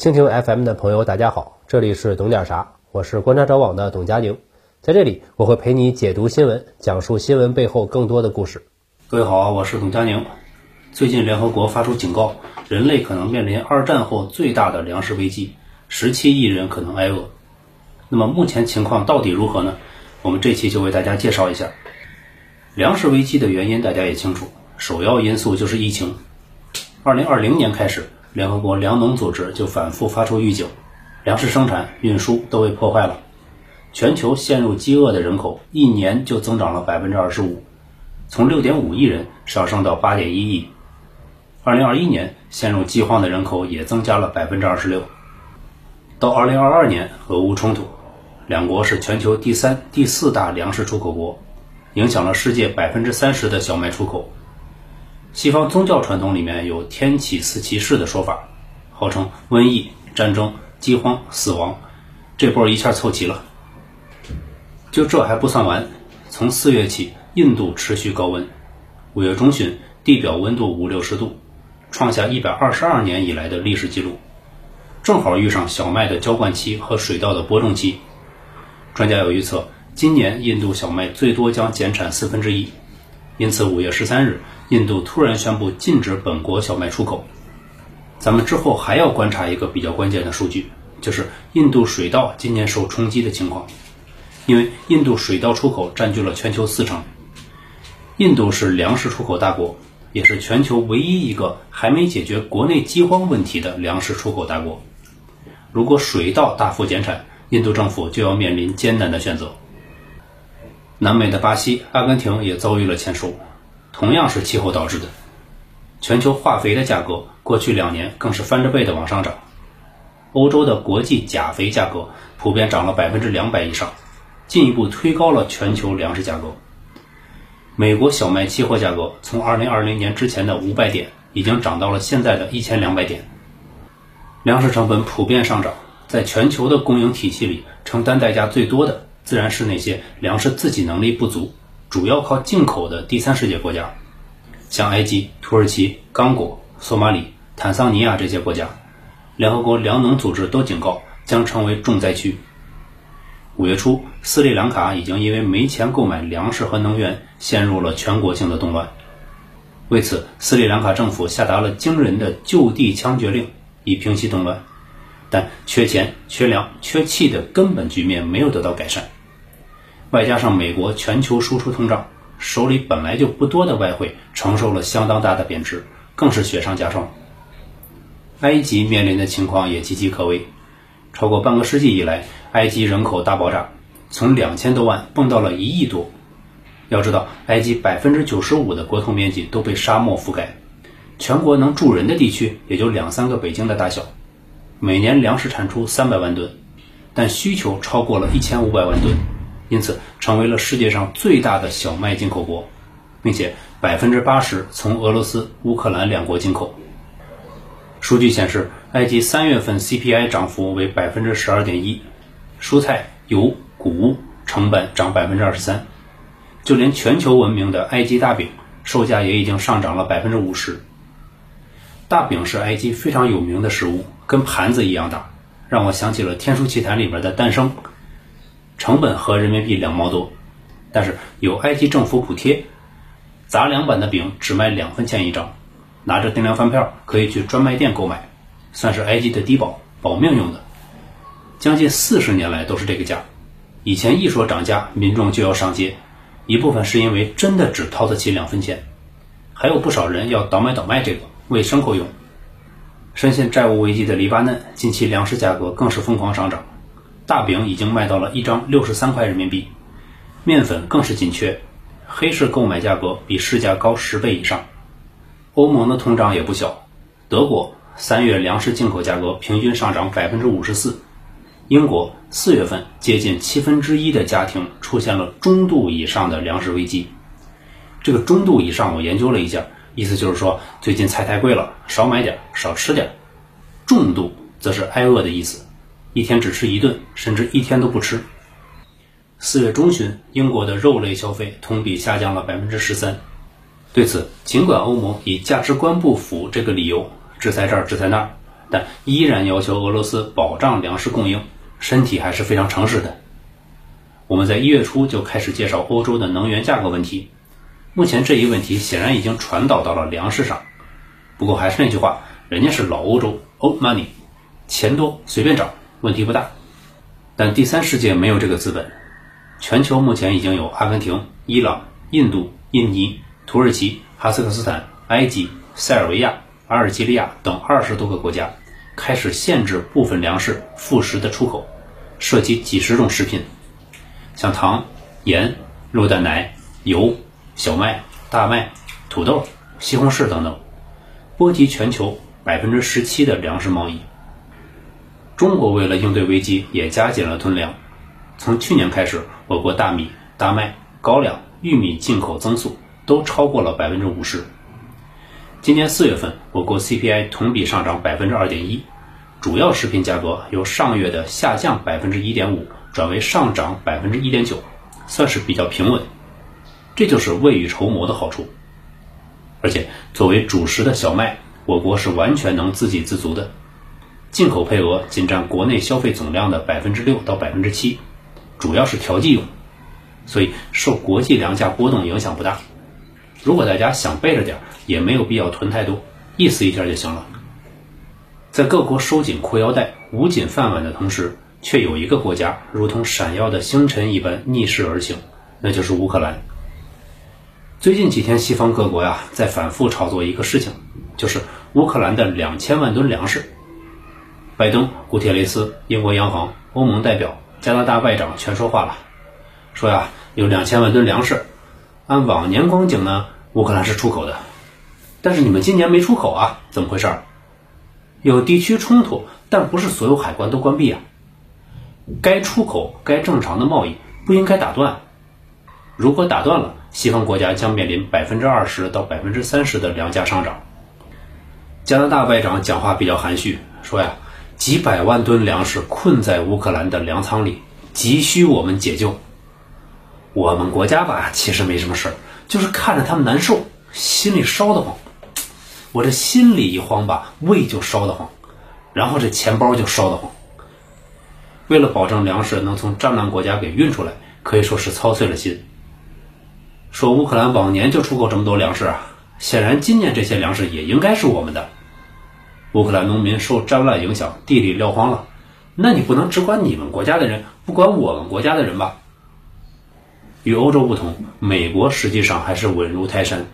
蜻蜓 FM 的朋友，大家好，这里是懂点啥，我是观察者网的董佳宁，在这里我会陪你解读新闻，讲述新闻背后更多的故事。各位好，我是董佳宁。最近联合国发出警告，人类可能面临二战后最大的粮食危机，十七亿人可能挨饿。那么目前情况到底如何呢？我们这期就为大家介绍一下粮食危机的原因。大家也清楚，首要因素就是疫情。二零二零年开始。联合国粮农组织就反复发出预警，粮食生产、运输都被破坏了，全球陷入饥饿的人口一年就增长了百分之二十五，从六点五亿人上升到八点一亿。二零二一年陷入饥荒的人口也增加了百分之二十六。到二零二二年，俄乌冲突，两国是全球第三、第四大粮食出口国，影响了世界百分之三十的小麦出口。西方宗教传统里面有“天启四骑士”的说法，号称瘟疫、战争、饥荒、死亡，这波一下凑齐了。就这还不算完，从四月起，印度持续高温，五月中旬地表温度五六十度，创下一百二十二年以来的历史记录，正好遇上小麦的浇灌期和水稻的播种期。专家有预测，今年印度小麦最多将减产四分之一。因此，五月十三日，印度突然宣布禁止本国小麦出口。咱们之后还要观察一个比较关键的数据，就是印度水稻今年受冲击的情况。因为印度水稻出口占据了全球四成，印度是粮食出口大国，也是全球唯一一个还没解决国内饥荒问题的粮食出口大国。如果水稻大幅减产，印度政府就要面临艰难的选择。南美的巴西、阿根廷也遭遇了欠收，同样是气候导致的。全球化肥的价格过去两年更是翻着倍的往上涨，欧洲的国际钾肥价格普遍涨了百分之两百以上，进一步推高了全球粮食价格。美国小麦期货价格从二零二零年之前的五百点，已经涨到了现在的一千两百点。粮食成本普遍上涨，在全球的供应体系里，承担代价最多的。自然是那些粮食自给能力不足、主要靠进口的第三世界国家，像埃及、土耳其、刚果、索马里、坦桑尼亚这些国家，联合国粮农组织都警告将成为重灾区。五月初，斯里兰卡已经因为没钱购买粮食和能源，陷入了全国性的动乱。为此，斯里兰卡政府下达了惊人的就地枪决令，以平息动乱。但缺钱、缺粮、缺气的根本局面没有得到改善。外加上美国全球输出通胀，手里本来就不多的外汇承受了相当大的贬值，更是雪上加霜。埃及面临的情况也岌岌可危，超过半个世纪以来，埃及人口大爆炸，从两千多万蹦到了一亿多。要知道，埃及百分之九十五的国土面积都被沙漠覆盖，全国能住人的地区也就两三个北京的大小，每年粮食产出三百万吨，但需求超过了一千五百万吨。因此，成为了世界上最大的小麦进口国，并且百分之八十从俄罗斯、乌克兰两国进口。数据显示，埃及三月份 CPI 涨幅为百分之十二点一，蔬菜、油、谷物成本涨百分之二十三，就连全球闻名的埃及大饼售价也已经上涨了百分之五十。大饼是埃及非常有名的食物，跟盘子一样大，让我想起了《天书奇谭》里边的诞生。成本合人民币两毛多，但是有埃及政府补贴，杂粮版的饼只卖两分钱一张，拿着定量饭票可以去专卖店购买，算是埃及的低保，保命用的。将近四十年来都是这个价，以前一说涨价，民众就要上街，一部分是因为真的只掏得起两分钱，还有不少人要倒买倒卖这个为牲口用。深陷债务危机的黎巴嫩，近期粮食价格更是疯狂上涨。大饼已经卖到了一张六十三块人民币，面粉更是紧缺，黑市购买价格比市价高十倍以上。欧盟的通胀也不小，德国三月粮食进口价格平均上涨百分之五十四，英国四月份接近七分之一的家庭出现了中度以上的粮食危机。这个中度以上，我研究了一下，意思就是说最近菜太贵了，少买点，少吃点。重度则是挨饿的意思。一天只吃一顿，甚至一天都不吃。四月中旬，英国的肉类消费同比下降了百分之十三。对此，尽管欧盟以价值观不符这个理由制裁这儿制裁那儿，但依然要求俄罗斯保障粮食供应，身体还是非常诚实的。我们在一月初就开始介绍欧洲的能源价格问题，目前这一问题显然已经传导到了粮食上。不过还是那句话，人家是老欧洲，old money，钱多随便涨，问题不大。但第三世界没有这个资本，全球目前已经有阿根廷、伊朗、印度、印尼、土耳其、哈萨克斯坦、埃及、塞尔维亚、阿尔及利亚等二十多个国家开始限制部分粮食副食的出口，涉及几十种食品，像糖、盐、肉蛋奶、油、小麦、大麦、土豆、西红柿等等，波及全球百分之十七的粮食贸易。中国为了应对危机，也加紧了囤粮。从去年开始，我国大米、大麦、高粱、玉米进口增速都超过了百分之五十。今年四月份，我国 CPI 同比上涨百分之二点一，主要食品价格由上月的下降百分之一点五转为上涨百分之一点九，算是比较平稳。这就是未雨绸缪的好处。而且，作为主食的小麦，我国是完全能自给自足的。进口配额仅占国内消费总量的百分之六到百分之七，主要是调剂用，所以受国际粮价波动影响不大。如果大家想备着点，也没有必要囤太多，意思一下就行了。在各国收紧裤腰带、捂紧饭碗的同时，却有一个国家如同闪耀的星辰一般逆势而行，那就是乌克兰。最近几天，西方各国呀在反复炒作一个事情，就是乌克兰的两千万吨粮食。拜登、古铁雷斯、英国央行、欧盟代表、加拿大外长全说话了，说呀，有两千万吨粮食，按往年光景呢，乌克兰是出口的，但是你们今年没出口啊，怎么回事？有地区冲突，但不是所有海关都关闭啊。该出口、该正常的贸易不应该打断，如果打断了，西方国家将面临百分之二十到百分之三十的粮价上涨。加拿大外长讲话比较含蓄，说呀。几百万吨粮食困在乌克兰的粮仓里，急需我们解救。我们国家吧，其实没什么事儿，就是看着他们难受，心里烧得慌。我这心里一慌吧，胃就烧得慌，然后这钱包就烧得慌。为了保证粮食能从战乱国家给运出来，可以说是操碎了心。说乌克兰往年就出口这么多粮食啊，显然今年这些粮食也应该是我们的。乌克兰农民受战乱影响，地里撂荒了，那你不能只管你们国家的人，不管我们国家的人吧？与欧洲不同，美国实际上还是稳如泰山。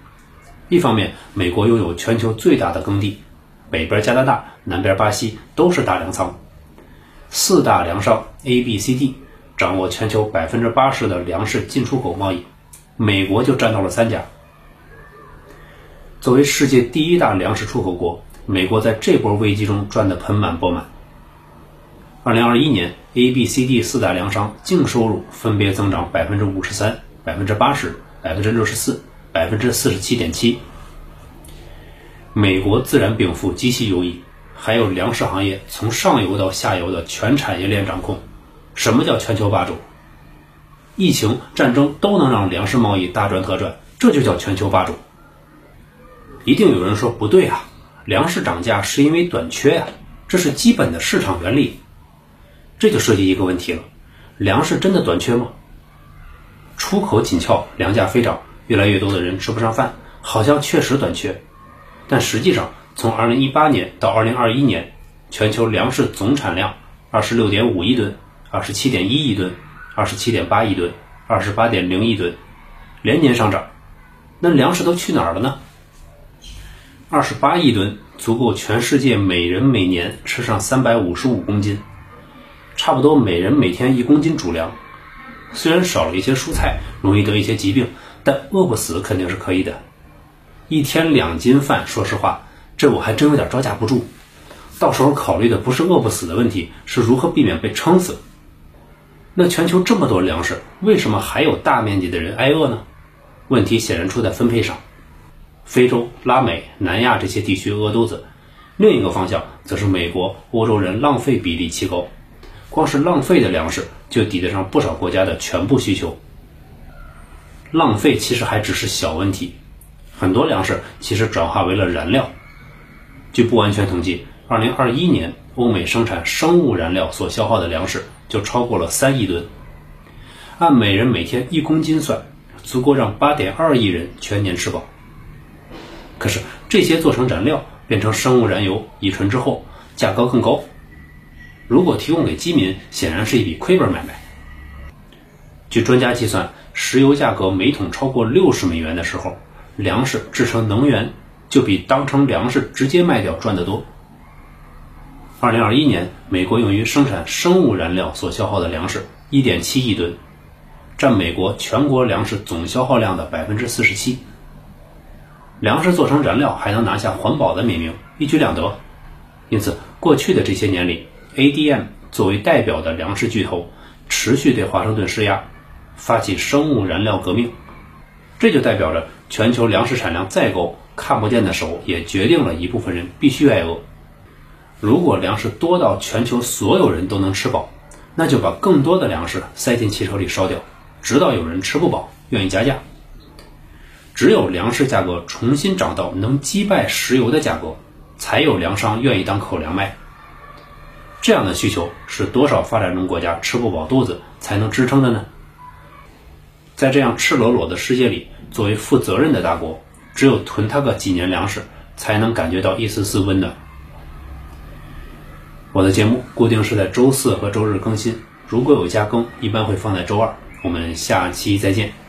一方面，美国拥有全球最大的耕地，北边加拿大，南边巴西都是大粮仓，四大粮商 A、B、C、D 掌握全球百分之八十的粮食进出口贸易，美国就占到了三家。作为世界第一大粮食出口国。美国在这波危机中赚得盆满钵满。二零二一年，A、B、C、D 四大粮商净收入分别增长百分之五十三、百分之八十、百分之六十四、百分之四十七点七。美国自然禀赋极其优异，还有粮食行业从上游到下游的全产业链掌控。什么叫全球霸主？疫情、战争都能让粮食贸易大赚特赚，这就叫全球霸主。一定有人说不对啊！粮食涨价是因为短缺呀，这是基本的市场原理。这就涉及一个问题了：粮食真的短缺吗？出口紧俏，粮价飞涨，越来越多的人吃不上饭，好像确实短缺。但实际上，从2018年到2021年，全球粮食总产量26.5亿吨、27.1亿吨、27.8亿吨、28.0亿吨，连年上涨。那粮食都去哪儿了呢？二十八亿吨足够全世界每人每年吃上三百五十五公斤，差不多每人每天一公斤主粮。虽然少了一些蔬菜，容易得一些疾病，但饿不死肯定是可以的。一天两斤饭，说实话，这我还真有点招架不住。到时候考虑的不是饿不死的问题，是如何避免被撑死。那全球这么多粮食，为什么还有大面积的人挨饿呢？问题显然出在分配上。非洲、拉美、南亚这些地区饿肚子，另一个方向则是美国、欧洲人浪费比例奇高，光是浪费的粮食就抵得上不少国家的全部需求。浪费其实还只是小问题，很多粮食其实转化为了燃料。据不完全统计，二零二一年欧美生产生物燃料所消耗的粮食就超过了三亿吨，按每人每天一公斤算，足够让八点二亿人全年吃饱。可是这些做成燃料变成生物燃油乙醇之后，价格更高。如果提供给饥民，显然是一笔亏本买卖。据专家计算，石油价格每桶超过六十美元的时候，粮食制成能源就比当成粮食直接卖掉赚得多。二零二一年，美国用于生产生物燃料所消耗的粮食一点七亿吨，占美国全国粮食总消耗量的百分之四十七。粮食做成燃料还能拿下环保的美名，一举两得。因此，过去的这些年里，ADM 作为代表的粮食巨头，持续对华盛顿施压。发起生物燃料革命，这就代表着全球粮食产量再高，看不见的手也决定了一部分人必须挨饿。如果粮食多到全球所有人都能吃饱，那就把更多的粮食塞进汽车里烧掉，直到有人吃不饱，愿意加价。只有粮食价格重新涨到能击败石油的价格，才有粮商愿意当口粮卖。这样的需求是多少发展中国家吃不饱肚子才能支撑的呢？在这样赤裸裸的世界里，作为负责任的大国，只有囤它个几年粮食，才能感觉到一丝丝温暖。我的节目固定是在周四和周日更新，如果有加更，一般会放在周二。我们下期再见。